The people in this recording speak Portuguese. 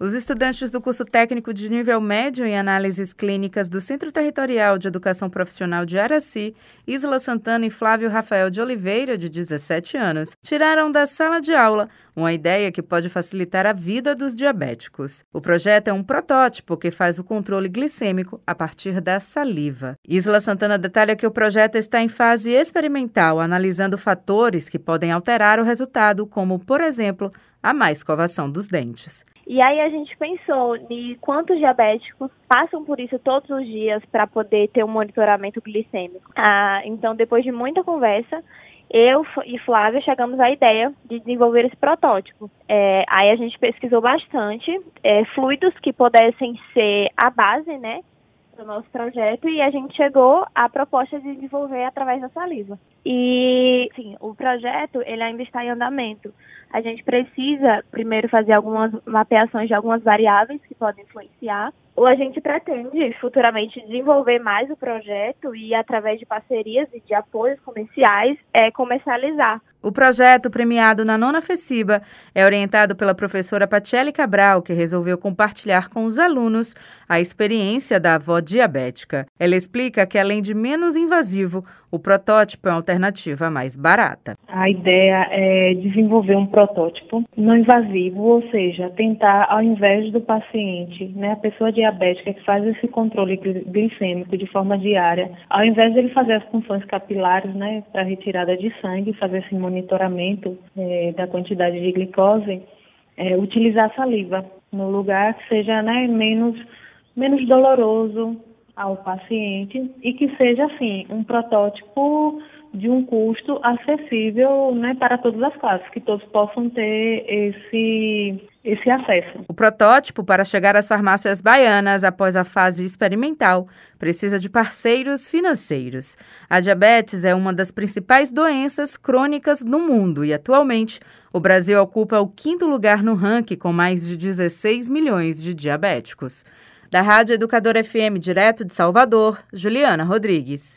Os estudantes do curso técnico de nível médio em análises clínicas do Centro Territorial de Educação Profissional de Araci, Isla Santana e Flávio Rafael de Oliveira, de 17 anos, tiraram da sala de aula uma ideia que pode facilitar a vida dos diabéticos. O projeto é um protótipo que faz o controle glicêmico a partir da saliva. Isla Santana detalha que o projeto está em fase experimental, analisando fatores que podem alterar o resultado, como, por exemplo, a má escovação dos dentes. E aí a gente pensou em quantos diabéticos passam por isso todos os dias para poder ter um monitoramento glicêmico. Ah, então, depois de muita conversa, eu e Flávia chegamos à ideia de desenvolver esse protótipo. É, aí a gente pesquisou bastante é, fluidos que pudessem ser a base, né, do nosso projeto e a gente chegou à proposta de desenvolver através da saliva. E, sim, o projeto ele ainda está em andamento. A gente precisa primeiro fazer algumas mapeações de algumas variáveis que podem influenciar. Ou a gente pretende futuramente desenvolver mais o projeto e, através de parcerias e de apoios comerciais, é, comercializar. O projeto, premiado na nona FECIBA, é orientado pela professora Patiele Cabral, que resolveu compartilhar com os alunos a experiência da avó diabética. Ela explica que, além de menos invasivo, o protótipo é uma alternativa mais barata. A ideia é desenvolver um protótipo não invasivo, ou seja, tentar, ao invés do paciente, né, a pessoa diabética que faz esse controle glicêmico de forma diária, ao invés de ele fazer as funções capilares, né, para retirada de sangue, fazer esse monitoramento é, da quantidade de glicose, é, utilizar saliva no lugar que seja né, menos, menos doloroso, ao paciente e que seja assim um protótipo de um custo acessível né, para todas as classes, que todos possam ter esse, esse acesso. O protótipo, para chegar às farmácias baianas após a fase experimental, precisa de parceiros financeiros. A diabetes é uma das principais doenças crônicas no mundo e, atualmente, o Brasil ocupa o quinto lugar no ranking com mais de 16 milhões de diabéticos. Da Rádio Educador FM, direto de Salvador, Juliana Rodrigues.